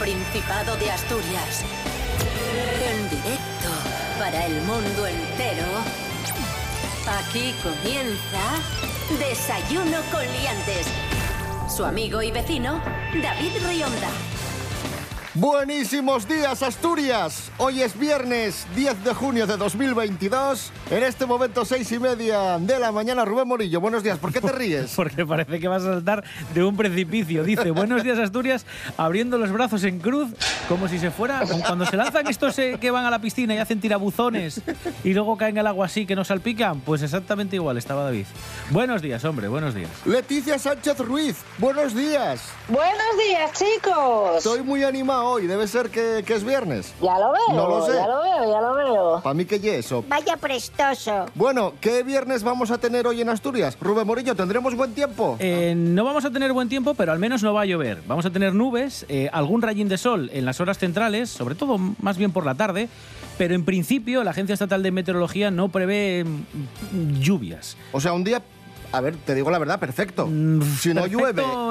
Principado de Asturias. En directo para el mundo entero. Aquí comienza Desayuno con Liantes. Su amigo y vecino, David Rionda. Buenísimos días, Asturias. Hoy es viernes 10 de junio de 2022. En este momento, seis y media de la mañana, Rubén Morillo. Buenos días. ¿Por qué te ríes? Porque parece que vas a saltar de un precipicio. Dice, buenos días, Asturias, abriendo los brazos en cruz, como si se fuera. como Cuando se lanzan estos eh, que van a la piscina y hacen tirabuzones y luego caen al agua así que nos salpican. Pues exactamente igual estaba David. Buenos días, hombre, buenos días. Leticia Sánchez Ruiz. Buenos días. Buenos días, chicos. Estoy muy animado hoy. Debe ser que, que es viernes. Ya lo veo, No lo sé. ya lo veo, ya lo veo. Para mí que eso. Vaya Bueno, ¿qué viernes vamos a tener hoy en Asturias? Rubén Morillo, ¿tendremos buen tiempo? Eh, no vamos a tener buen tiempo, pero al menos no va a llover. Vamos a tener nubes, eh, algún rayín de sol en las horas centrales, sobre todo más bien por la tarde, pero en principio la Agencia Estatal de Meteorología no prevé mm, lluvias. O sea, un día, a ver, te digo la verdad, perfecto. Mm, si no perfecto,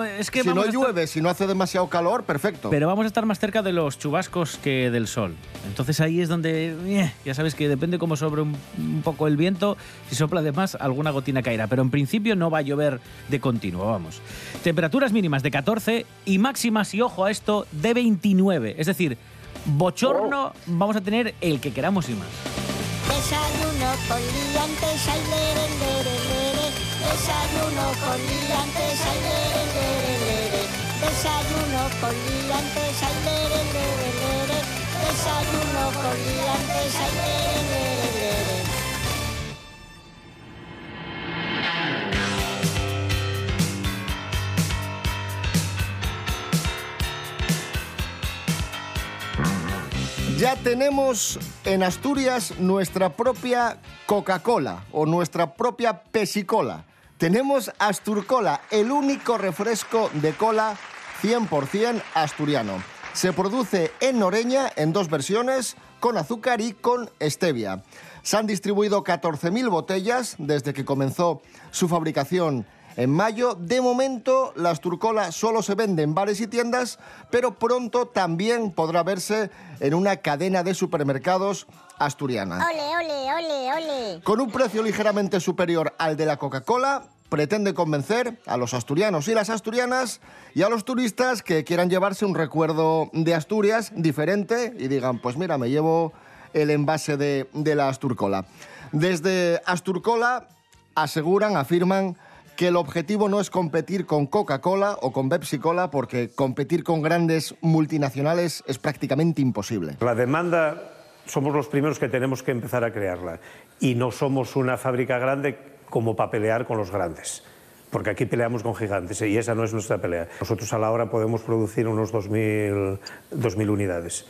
llueve, es que si no estar- llueve, si no hace demasiado calor, perfecto. Pero vamos a estar más cerca de los chubascos que del sol. Entonces ahí es donde, eh, ya sabes que depende cómo sobre un, un poco el viento, si sopla de más, alguna gotina caerá. Pero en principio no va a llover de continuo, vamos. Temperaturas mínimas de 14 y máximas, y ojo a esto, de 29. Es decir, bochorno vamos a tener el que queramos y más. Desayuno con liantes, ay, lere, lere, lere. Desayuno con liantes, ay, lere. Desayuno con liantes, ay, lere. Desayuno con liantes, ay, lere. Ya tenemos en Asturias nuestra propia Coca-Cola o nuestra propia Pesicola. Tenemos Asturcola, el único refresco de cola 100% asturiano. Se produce en Noreña en dos versiones, con azúcar y con stevia. Se han distribuido 14.000 botellas desde que comenzó su fabricación en mayo. De momento, la Asturcola solo se vende en bares y tiendas, pero pronto también podrá verse en una cadena de supermercados asturiana. Ole, ole, ole, ole. Con un precio ligeramente superior al de la Coca-Cola, pretende convencer a los asturianos y las asturianas y a los turistas que quieran llevarse un recuerdo de Asturias diferente y digan, pues mira, me llevo el envase de, de la Asturcola. Desde Asturcola aseguran, afirman que el objetivo no es competir con Coca-Cola o con Pepsi-Cola porque competir con grandes multinacionales es prácticamente imposible. La demanda somos los primeros que tenemos que empezar a crearla y no somos una fábrica grande como para pelear con los grandes. Porque aquí peleamos con gigantes y esa no es nuestra pelea. Nosotros a la hora podemos producir unos 2.000 2.000 unidades.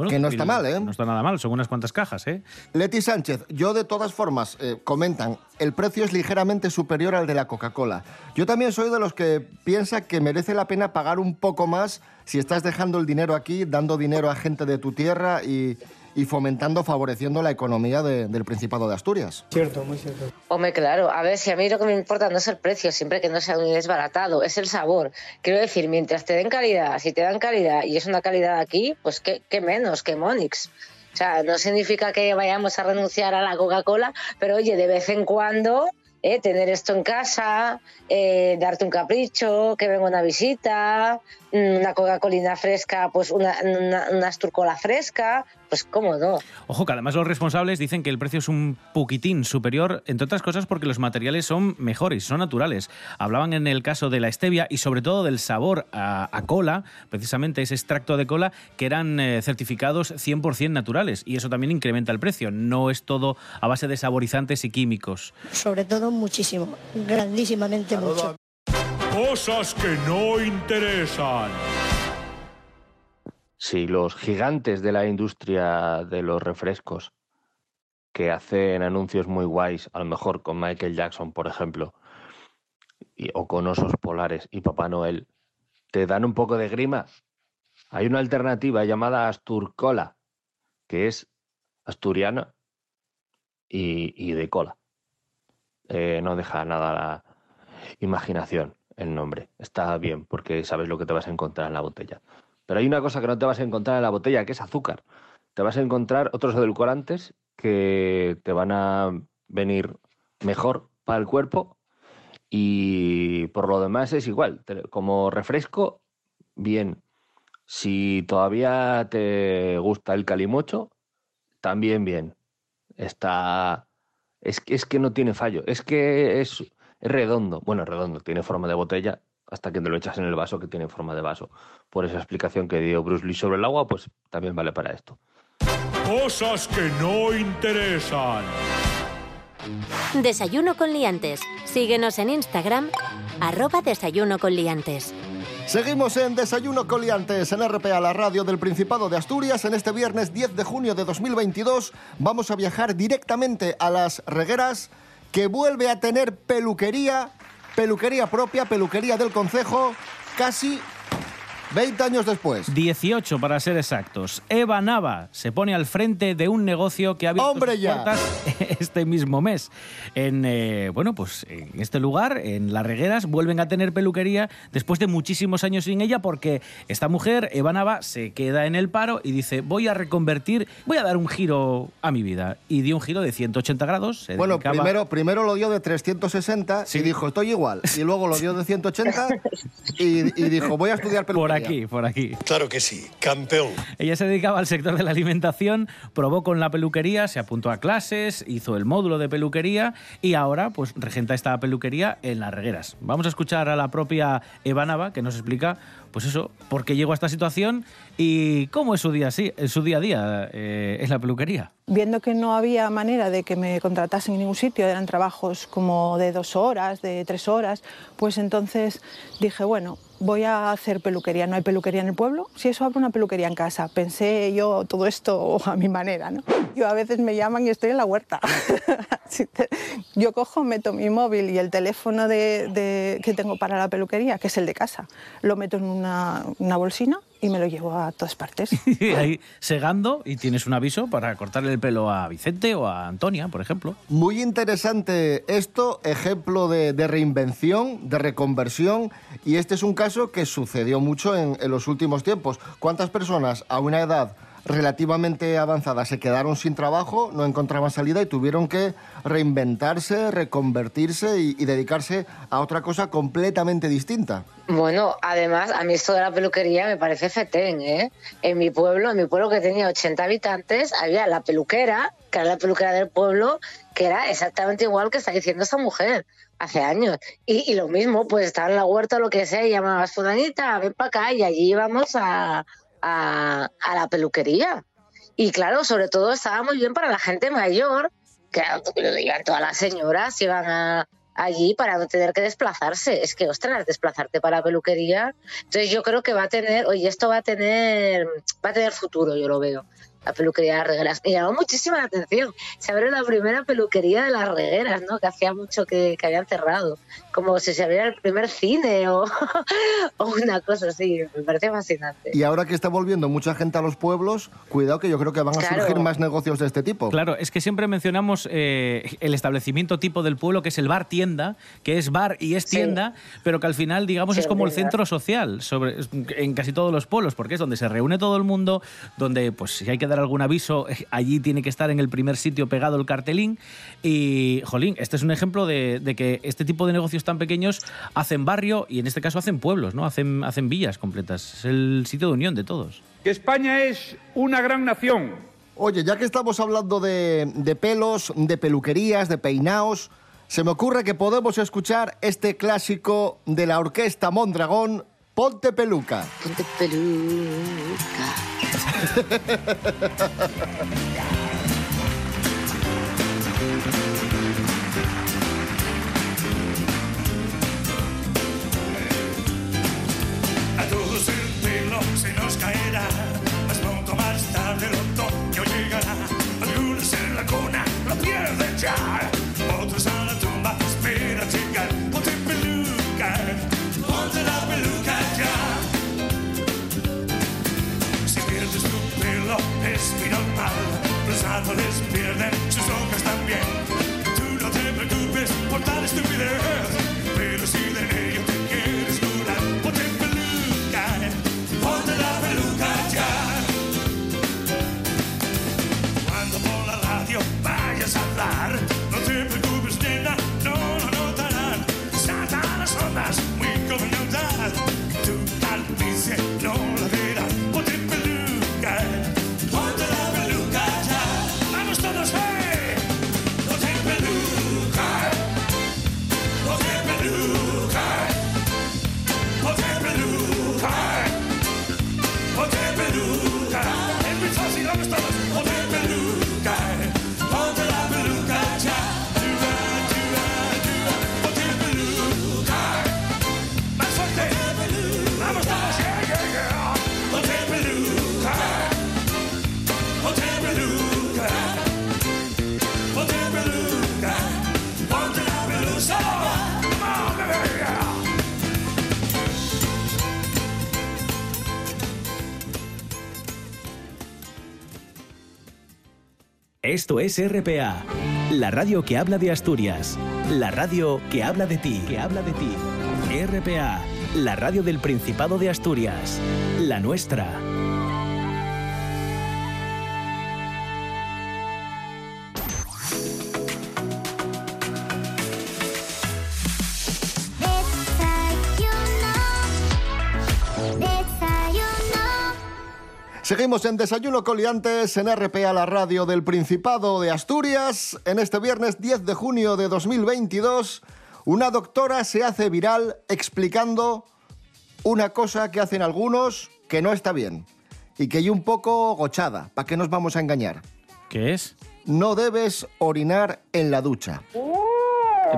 Bueno, Que no está mal, ¿eh? No está nada mal, son unas cuantas cajas, ¿eh? Leti Sánchez, yo de todas formas, eh, comentan, el precio es ligeramente superior al de la Coca-Cola. Yo también soy de los que piensa que merece la pena pagar un poco más si estás dejando el dinero aquí, dando dinero a gente de tu tierra y, y fomentando, favoreciendo la economía de- del Principado de Asturias. Hombre, claro, a ver, si a mí lo que me importa no es el precio, siempre que no sea un desbaratado, es el sabor. Quiero decir, mientras te den calidad, si te dan calidad y es una calidad aquí, pues qué, qué menos que Monix. O sea, no significa que vayamos a renunciar a la Coca-Cola, pero oye, de vez en cuando eh, tener esto en casa, eh, darte un capricho, que venga una visita, una Coca-Colina fresca, pues una, una, una Asturcola fresca, pues cómodo. Ojo, que además los responsables dicen que el precio es un poquitín superior, entre otras cosas porque los materiales son mejores, son naturales. Hablaban en el caso de la stevia y sobre todo del sabor a, a cola, precisamente ese extracto de cola, que eran eh, certificados 100% naturales. Y eso también incrementa el precio. No es todo a base de saborizantes y químicos. Sobre todo muchísimo, grandísimamente mucho. Cosas que no interesan. Si los gigantes de la industria de los refrescos, que hacen anuncios muy guays, a lo mejor con Michael Jackson, por ejemplo, o con osos polares y Papá Noel, te dan un poco de grima, hay una alternativa llamada Asturcola, que es asturiana y, y de cola. Eh, no deja nada a la imaginación. El nombre. Está bien, porque sabes lo que te vas a encontrar en la botella. Pero hay una cosa que no te vas a encontrar en la botella, que es azúcar. Te vas a encontrar otros edulcorantes que te van a venir mejor para el cuerpo y por lo demás es igual. Como refresco, bien. Si todavía te gusta el calimocho, también bien. Está. Es es que no tiene fallo. Es que es, es redondo. Bueno, redondo, tiene forma de botella hasta que te lo echas en el vaso que tiene forma de vaso. Por esa explicación que dio Bruce Lee sobre el agua, pues también vale para esto. Cosas que no interesan. Desayuno con liantes. Síguenos en Instagram, arroba desayuno con liantes. Seguimos en Desayuno Coliantes en RPA, la radio del Principado de Asturias. En este viernes 10 de junio de 2022 vamos a viajar directamente a las regueras que vuelve a tener peluquería, peluquería propia, peluquería del concejo, casi 20 años después. 18 para ser exactos. Eva Nava se pone al frente de un negocio que ha abierto ¡Hombre, sus ya! puertas este mismo mes. En eh, bueno, pues en este lugar, en Las Regueras, vuelven a tener peluquería después de muchísimos años sin ella porque esta mujer, Eva Nava, se queda en el paro y dice, voy a reconvertir, voy a dar un giro a mi vida. Y dio un giro de 180 grados. se Bueno, dedicaba- primero, primero lo dio de 360 y dijo, estoy igual. Y luego lo dio de 180 y, y dijo, voy a estudiar peluquería. Aquí, por aquí. Claro que sí, campeón. Ella se dedicaba al sector de la alimentación, probó con la peluquería, se apuntó a clases, hizo el módulo de peluquería y ahora pues regenta esta peluquería en Las Regueras. Vamos a escuchar a la propia Eva Nava que nos explica pues eso, por qué llegó a esta situación y cómo es su día, sí, su día a día eh, en la peluquería. Viendo que no había manera de que me contratasen en ningún sitio, eran trabajos como de dos horas, de tres horas, pues entonces dije, bueno, voy a hacer peluquería. No hay peluquería en el pueblo, si eso abro una peluquería en casa. Pensé yo todo esto a mi manera, ¿no? Yo a veces me llaman y estoy en la huerta. Yo cojo, meto mi móvil y el teléfono de, de- que tengo para la peluquería, que es el de casa, lo meto en una, una bolsina y me lo llevo a todas partes. Y ahí segando y tienes un aviso para cortarle el pelo a Vicente o a Antonia, por ejemplo. Muy interesante esto, ejemplo de, de reinvención, de reconversión, y este es un caso que sucedió mucho en, en los últimos tiempos. ¿Cuántas personas a una edad relativamente avanzada se quedaron sin trabajo, no encontraban salida y tuvieron que reinventarse, reconvertirse y, y dedicarse a otra cosa completamente distinta? Bueno, además, a mí esto de la peluquería me parece fetén, ¿eh? En mi pueblo, en mi pueblo que tenía 80 habitantes, había la peluquera, que era la peluquera del pueblo, que era exactamente igual que está diciendo esta mujer hace años. Y, y lo mismo, pues estaba en la huerta o lo que sea, y llamabas, fulanita, ven para acá, y allí íbamos a, a, la peluquería. Y claro, sobre todo estaba muy bien para la gente mayor, que iban todas las señoras, iban a, allí para no tener que desplazarse. Es que, ostras, desplazarte para la peluquería. Entonces yo creo que va a tener, oye, esto va a tener, va a tener futuro, yo lo veo. La peluquería de las regueras. Me llamó muchísima la atención. Se abrió la primera peluquería de las regueras, ¿no? Que hacía mucho que, que habían cerrado. Como si se abriera el primer cine o, o una cosa así. Me parece fascinante. Y ahora que está volviendo mucha gente a los pueblos, cuidado que yo creo que van a Claro. surgir más negocios de este tipo. Claro, es que siempre mencionamos eh, el establecimiento tipo del pueblo, que es el bar tienda, que es bar y es Sí. tienda, pero que al final, digamos, Sí, es como el centro social sobre, en casi todos los pueblos, porque es donde se reúne todo el mundo, donde, pues, si hay que dar algún aviso, allí tiene que estar en el primer sitio pegado el cartelín. Y, jolín, este es un ejemplo de, de que este tipo de negocios tan pequeños hacen barrio y en este caso hacen pueblos, ¿no? Hacen, hacen villas completas. Es el sitio de unión de todos. que España es una gran nación. Oye, ya que estamos hablando de, de pelos, de peluquerías, de peinaos, se me ocurre que podemos escuchar este clásico de la orquesta Mondragón, Ponte Peluca. Ponte peluca. ya, otros a la tumba esperan llegar. Ponte peluca, ponte la peluca ya. Si pierdes tu pelo es muy normal, los árboles pierden sus hojas también. Tú no te preocupes por tal estupidez, Esto es RPA, la radio que habla de Asturias, la radio que habla de ti, que habla de ti. RPA, la radio del Principado de Asturias, la nuestra. Seguimos en Desayuno Coliantes en RPA, la radio del Principado de Asturias. En este viernes 10 de junio de 2022, una doctora se hace viral explicando una cosa que hacen algunos que no está bien y que hay un poco gochada. ¿Para qué nos vamos a engañar? ¿Qué es? No debes orinar en la ducha.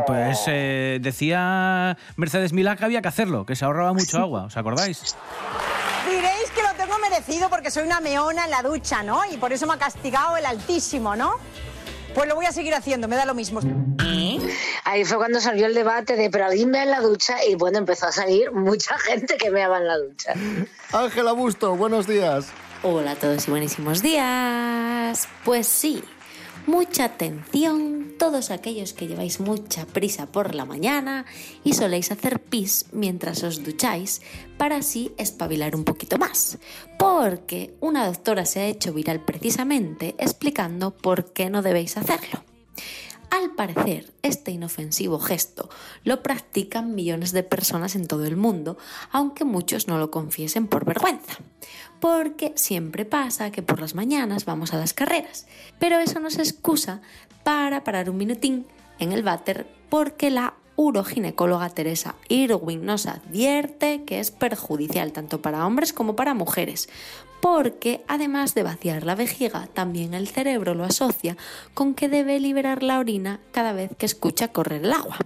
Pues eh, decía Mercedes Milá que había que hacerlo, que se ahorraba mucho agua, ¿os acordáis? Diréis que lo tengo merecido porque soy una meona en la ducha, ¿no? Y por eso me ha castigado el Altísimo, ¿no? Pues lo voy a seguir haciendo, me da lo mismo. Ahí fue cuando salió el debate de pero alguien mea en la ducha y bueno, empezó a salir mucha gente que meaba en la ducha. Ángela Busto, buenos días. Hola a todos y buenísimos días. Pues sí, mucha atención todos aquellos que lleváis mucha prisa por la mañana y soléis hacer pis mientras os ducháis para así espabilar un poquito más. Porque una doctora se ha hecho viral precisamente explicando por qué no debéis hacerlo. Al parecer, este inofensivo gesto lo practican millones de personas en todo el mundo, aunque muchos no lo confiesen por vergüenza. Porque siempre pasa que por las mañanas vamos a las carreras, pero eso nos excusa para parar un minutín en el váter porque la uroginecóloga Teresa Irwin nos advierte que es perjudicial tanto para hombres como para mujeres, porque además de vaciar la vejiga, también el cerebro lo asocia con que debe liberar la orina cada vez que escucha correr el agua.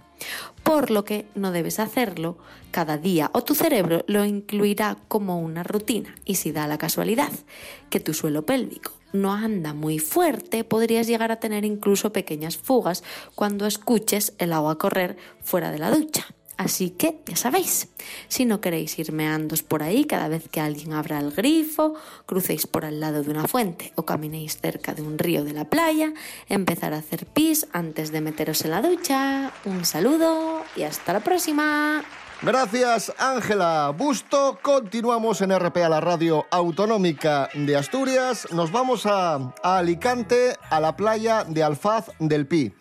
Por lo que no debes hacerlo cada día o tu cerebro lo incluirá como una rutina y si da la casualidad que tu suelo pélvico no anda muy fuerte, podrías llegar a tener incluso pequeñas fugas cuando escuches el agua correr fuera de la ducha. Así que ya sabéis, si no queréis ir meandos por ahí cada vez que alguien abra el grifo, crucéis por al lado de una fuente o caminéis cerca de un río de la playa, empezar a hacer pis antes de meteros en la ducha. Un saludo y hasta la próxima. Gracias, Ángela Busto. Continuamos en RPA, la radio autonómica de Asturias. Nos vamos a, a Alicante, a la playa de Alfaz del Pi.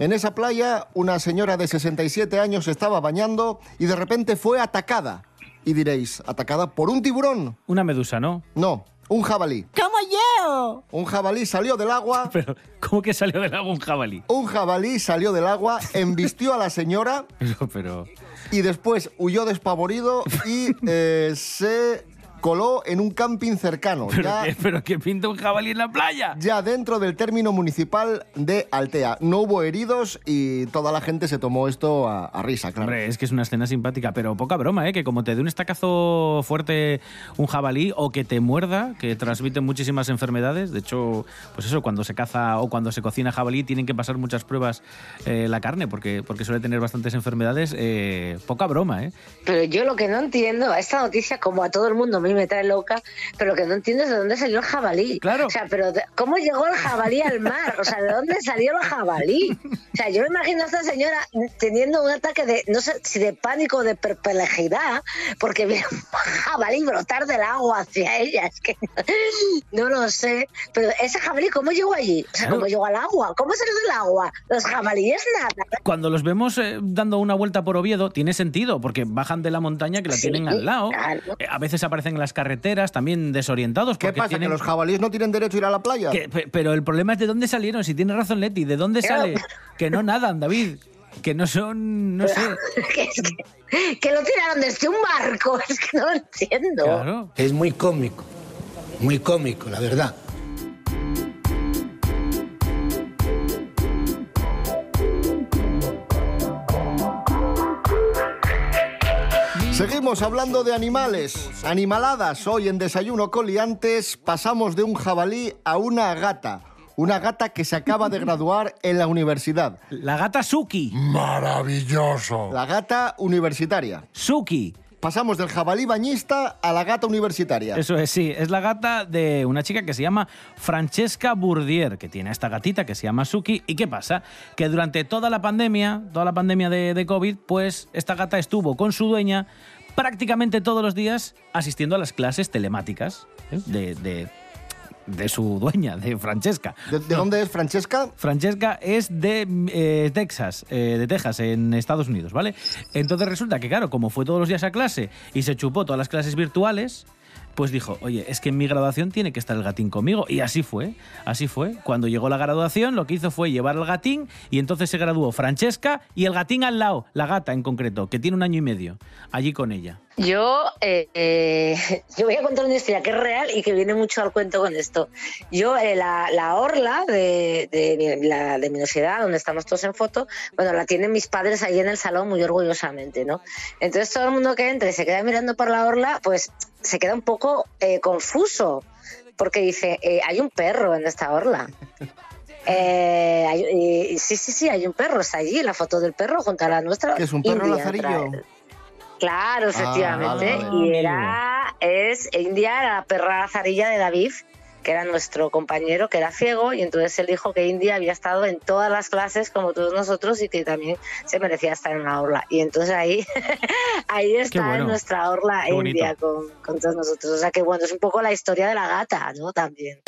En esa playa, una señora de 67 años estaba bañando y de repente fue atacada. Y diréis, ¿atacada por un tiburón? Una medusa, ¿no? No, un jabalí. ¡Como yo! Un jabalí salió del agua. Pero, ¿cómo que salió del agua un jabalí? Un jabalí salió del agua, embistió a la señora Pero, pero... y después huyó despavorido y eh, se coló en un camping cercano. ¿Pero, Ya, qué, ¿Pero qué pinta un jabalí en la playa? ya dentro del término municipal de Altea. No hubo heridos y toda la gente se tomó esto a, a risa, claro. Hombre, es que es una escena simpática, pero poca broma, ¿eh? Que como te dé un estacazo fuerte un jabalí o que te muerda, que transmite muchísimas enfermedades. De hecho, pues eso, cuando se caza o cuando se cocina jabalí tienen que pasar muchas pruebas eh, la carne porque, porque suele tener bastantes enfermedades. eh, poca broma, ¿eh? Pero yo lo que no entiendo, a esta noticia, como a todo el mundo, a mí me trae loca, pero lo que no entiendo es de dónde salió el jabalí. Claro. O sea, pero ¿cómo llegó el jabalí al mar? O sea, ¿de dónde salió el jabalí? O sea, yo me imagino a esta señora teniendo un ataque de, no sé si de pánico o de perplejidad, porque ve un jabalí brotar del agua hacia ella. Es que no lo sé. Pero ese jabalí, ¿cómo llegó allí? O sea, Claro. ¿cómo llegó al agua? ¿Cómo salió del agua? Los jabalíes nada. Cuando los vemos eh, dando una vuelta por Oviedo, tiene sentido, porque bajan de la montaña que la Sí, tienen al lado. claro. Eh, a veces aparecen en las carreteras, también desorientados. ¿Qué porque pasa? tienen- ¿Que los jabalíes no tienen derecho a ir a la playa? Que- pe- pero el problema es de dónde salieron. Si tiene razón Leti, ¿de dónde sale? Que no nadan, David. Que no son, no sé. que, es que, que lo tiraron desde un barco, es que no lo entiendo. Claro. Es muy cómico, muy cómico, la verdad. Seguimos hablando de animales, animaladas. Hoy en Desayuno Coliantes pasamos de un jabalí a una gata. Una gata que se acaba de graduar en la universidad. La gata Suki. Maravilloso. La gata universitaria. Suki. Pasamos del jabalí bañista a la gata universitaria. Eso es, sí. Es la gata de una chica que se llama Francesca Bourdier, que tiene a esta gatita que se llama Suki. ¿Y qué pasa? Que durante toda la pandemia, toda la pandemia de, COVID, pues esta gata estuvo con su dueña prácticamente todos los días asistiendo a las clases telemáticas ¿eh? de- de su dueña, de Francesca. ¿De, de dónde es Francesca? Francesca es de eh, Texas, eh, de Texas, en Estados Unidos, ¿vale? Entonces resulta que, claro, como fue todos los días a clase y se chupó todas las clases virtuales, pues dijo, oye, es que en mi graduación tiene que estar el gatín conmigo. Y así fue, así fue. Cuando llegó la graduación, lo que hizo fue llevar al gatín y entonces se graduó Francesca y el gatín al lado, la gata en concreto, que tiene un año y medio, allí con ella. Yo, eh, eh, yo voy a contar una historia que es real y que viene mucho al cuento con esto. Yo, eh, la, la orla de, de, mi- la, de mi universidad, donde estamos todos en foto, bueno, la tienen mis padres ahí en el salón muy orgullosamente, ¿no? Entonces todo el mundo que entra y se queda mirando por la orla, pues se queda un poco eh, confuso, porque dice, eh, hay un perro en esta orla. Eh, hay- sí, sí, sí, hay un perro, está allí, la foto del perro junto a la nuestra. ¿Que es un perro India, lazarillo? Claro, efectivamente. vale, vale. Y era, es India, era la perra lazarilla de David, que era nuestro compañero, que era ciego, y entonces él dijo que India había estado en todas las clases como todos nosotros y que también se merecía estar en una orla. Y entonces ahí, ahí está bueno. en nuestra orla Qué. India con, con todos nosotros. O sea que bueno, es un poco la historia de la gata, ¿no? También.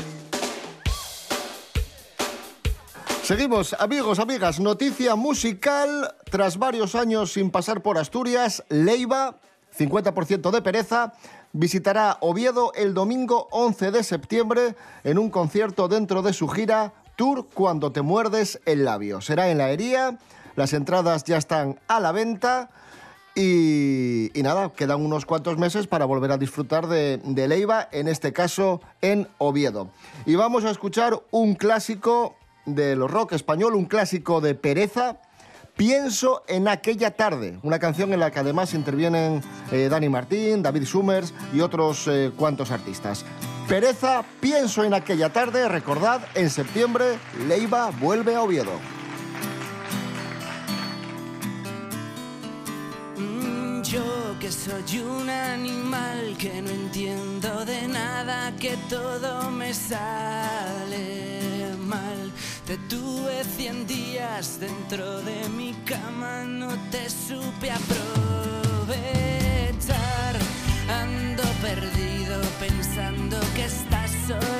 Seguimos, amigos, amigas, noticia musical. Tras varios años sin pasar por Asturias, Leiva, 50% de pereza, visitará Oviedo el domingo 11 de septiembre en un concierto dentro de su gira Tour Cuando te muerdes el labio. Será en la Hería, las entradas ya están a la venta. Y, nada, quedan unos cuantos meses para volver a disfrutar de, de Leiva, en este caso en Oviedo. Y vamos a escuchar un clásico del rock español, un clásico de pereza. Pienso en aquella tarde, una canción en la que además intervienen eh, Dani Martín, David Summers y otros eh, cuantos artistas. Pereza, pienso en aquella tarde, recordad, en septiembre Leiva vuelve a Oviedo. Mm, Yo que soy un animal que no entiendo de nada, que todo me sale mal. Te cien días dentro de mi cama, no te supe aprovechar. Ando perdido pensando que estás sola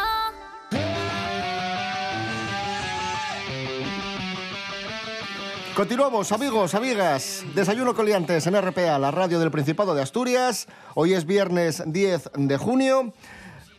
Continuamos, amigos, amigas. Desayuno coliantes en RPA, la radio del Principado de Asturias. Hoy es viernes 10 de junio.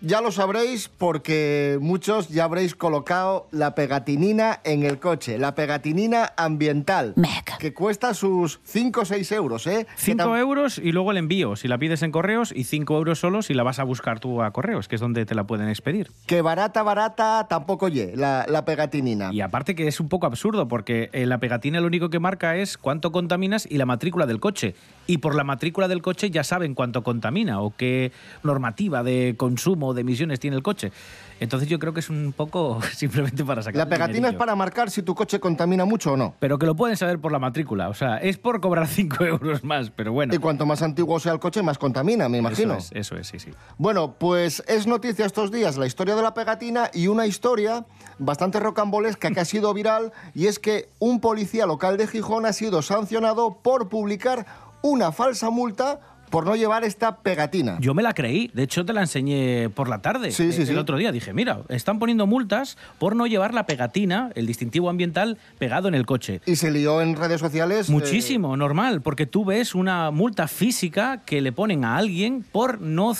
Ya lo sabréis porque muchos ya habréis colocado la pegatinina en el coche, la pegatinina ambiental, que cuesta sus 5 o 6 euros, ¿eh? 5 euros y luego el envío, si la pides en correos, y 5 euros solo si la vas a buscar tú a correos, que es donde te la pueden expedir. Que barata, barata tampoco ye, la, la pegatinina. Y aparte que es un poco absurdo, porque en la pegatina lo único que marca es cuánto contaminas y la matrícula del coche. Y por la matrícula del coche ya saben cuánto contamina o qué normativa de consumo de emisiones tiene el coche. Entonces yo creo que es un poco simplemente para sacar La pegatina es para marcar si tu coche contamina mucho o no. Pero que lo pueden saber por la matrícula. O sea, es por cobrar 5 euros más, pero bueno. Y cuanto más antiguo sea el coche, más contamina, me imagino. Eso es, eso es, sí, sí. Bueno, pues es noticia estos días la historia de la pegatina y una historia bastante rocambolesca que ha sido viral y es que un policía local de Gijón ha sido sancionado por publicar una falsa multa por no llevar esta pegatina. Yo me la creí, de hecho te la enseñé por la tarde, Sí, sí, eh, sí. el otro día. Dije, mira, están poniendo multas por no llevar la pegatina, el distintivo ambiental, pegado en el coche. Y se lió en redes sociales. eh, Muchísimo, normal, porque tú ves una multa física que le ponen a alguien por no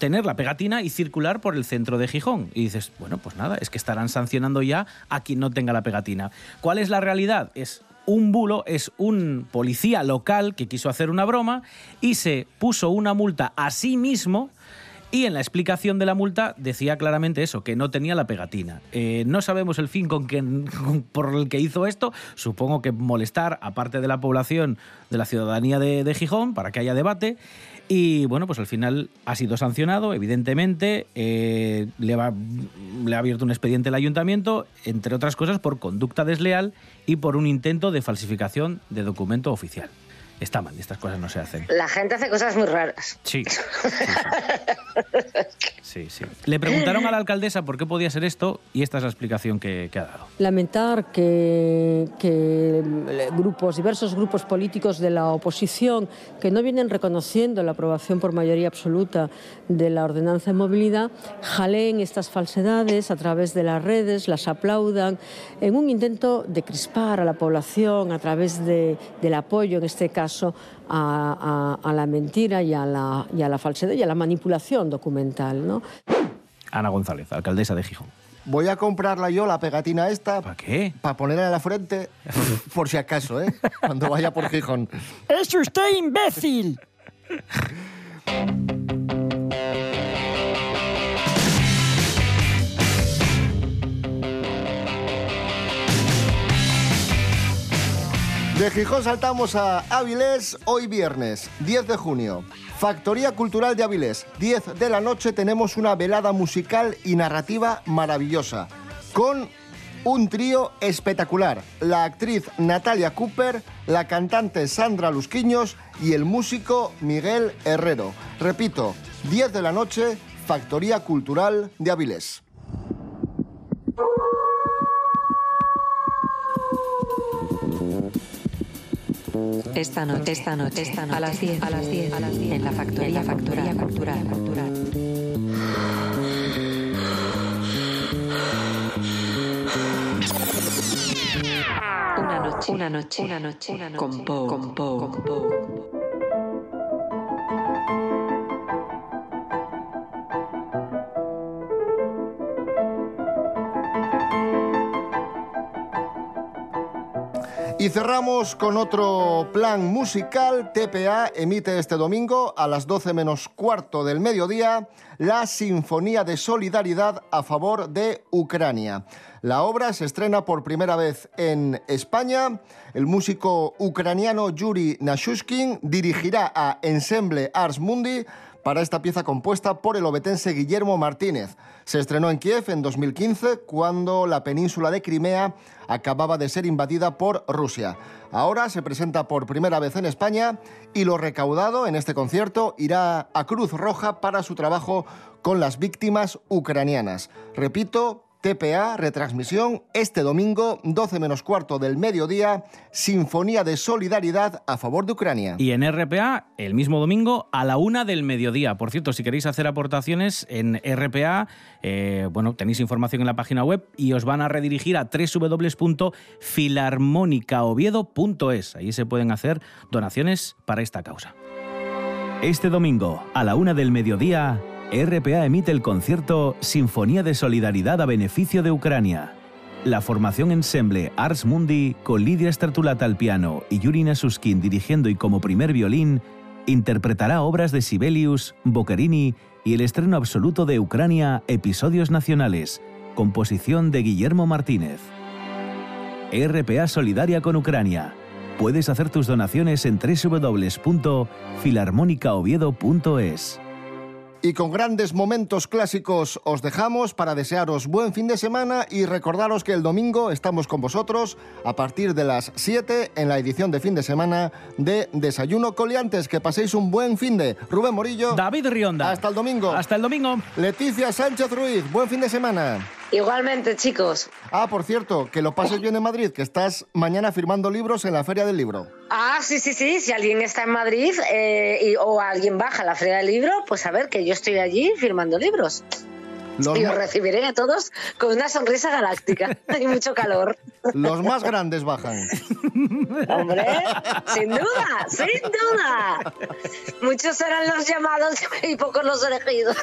tener la pegatina y circular por el centro de Gijón. Y dices, bueno, pues nada, es que estarán sancionando ya a quien no tenga la pegatina. ¿Cuál es la realidad? Es un bulo, es un policía local que quiso hacer una broma y se puso una multa a sí mismo y en la explicación de la multa decía claramente eso, que no tenía la pegatina. Eh, no sabemos el fin con que, por el que hizo esto. Supongo que molestar a parte de la población, de la ciudadanía de Gijón, para que haya debate. Y bueno, pues al final ha sido sancionado, evidentemente. eh, le, va- le ha abierto un expediente el ayuntamiento, entre otras cosas, por conducta desleal y por un intento de falsificación de documento oficial. Está mal, estas cosas no se hacen. La gente hace cosas muy raras. Sí. Sí, sí. Le preguntaron a la alcaldesa por qué podía ser esto y esta es la explicación que, que ha dado. Lamentar que, que grupos, diversos grupos políticos de la oposición que no vienen reconociendo la aprobación por mayoría absoluta de la ordenanza de movilidad jaleen estas falsedades a través de las redes, las aplaudan en un intento de crispar a la población a través de- del apoyo, en este caso, a, a- a la mentira y a la, y a la falsedad y a la manipulación documental. ¿no? Ana González, alcaldesa de Gijón. Voy a comprarla yo, la pegatina esta. ¿Para qué? Para ponerla en la frente, por si acaso, ¿eh? Cuando vaya por Gijón. ¡Es usted imbécil! De Gijón saltamos a Avilés, hoy viernes, 10 de junio. Factoría Cultural de Avilés, 10 de la noche tenemos una velada musical y narrativa maravillosa, con un trío espectacular, la actriz Natalia Cooper, la cantante Sandra Lusquiños y el músico Miguel Herrero. Repito, 10 de la noche, Factoría Cultural de Avilés. Esta noche, esta noche, esta noche, a las 10, a las 10, a las 10, en la factoría, en la factoría cultural, cultural. Una noche, una noche, una noche, una noche, con Po, con Po, con Po. Y cerramos con otro plan musical. TPA emite este domingo a las 12 menos cuarto del mediodía la Sinfonía de Solidaridad a favor de Ucrania. La obra se estrena por primera vez en España. El músico ucraniano Yuri Nashushkin dirigirá a Ensemble Ars Mundi para esta pieza compuesta por el obetense Guillermo Martínez. Se estrenó en Kiev en 2015 cuando la península de Crimea acababa de ser invadida por Rusia. Ahora se presenta por primera vez en España y lo recaudado en este concierto irá a Cruz Roja para su trabajo con las víctimas ucranianas. Repito, TPA, retransmisión este domingo, 12 menos cuarto del mediodía, Sinfonía de Solidaridad a favor de Ucrania. Y en RPA, el mismo domingo, a la una del mediodía. Por cierto, si queréis hacer aportaciones en RPA, eh, bueno, tenéis información en la página web y os van a redirigir a www.filarmonicaoviedo.es. Ahí se pueden hacer donaciones para esta causa. Este domingo, a la una del mediodía, RPA emite el concierto Sinfonía de Solidaridad a beneficio de Ucrania. La formación ensemble Ars Mundi, con Lidia Stertulata al piano y Yuri Nasuskin dirigiendo y como primer violín, interpretará obras de Sibelius, Boccherini y el estreno absoluto de Ucrania, Episodios Nacionales, composición de Guillermo Martínez. RPA Solidaria con Ucrania. Puedes hacer tus donaciones en www.filarmonicaoviedo.es. Y con grandes momentos clásicos os dejamos para desearos buen fin de semana y recordaros que el domingo estamos con vosotros a partir de las 7 en la edición de fin de semana de Desayuno Coliantes. Que paséis un buen fin de Rubén Morillo. David Rionda. Hasta el domingo. Hasta el domingo. Leticia Sánchez Ruiz. Buen fin de semana. Igualmente, chicos. Ah, por cierto, que lo pases bien en Madrid, que estás mañana firmando libros en la Feria del Libro. Ah, sí, sí, sí. Si alguien está en Madrid eh, y- o alguien baja a la Feria del Libro, pues a ver que yo estoy allí firmando libros. Los y os recibiré a todos con una sonrisa galáctica y mucho calor. Los más grandes bajan. Hombre, sin duda, sin duda. Muchos serán los llamados y pocos los elegidos.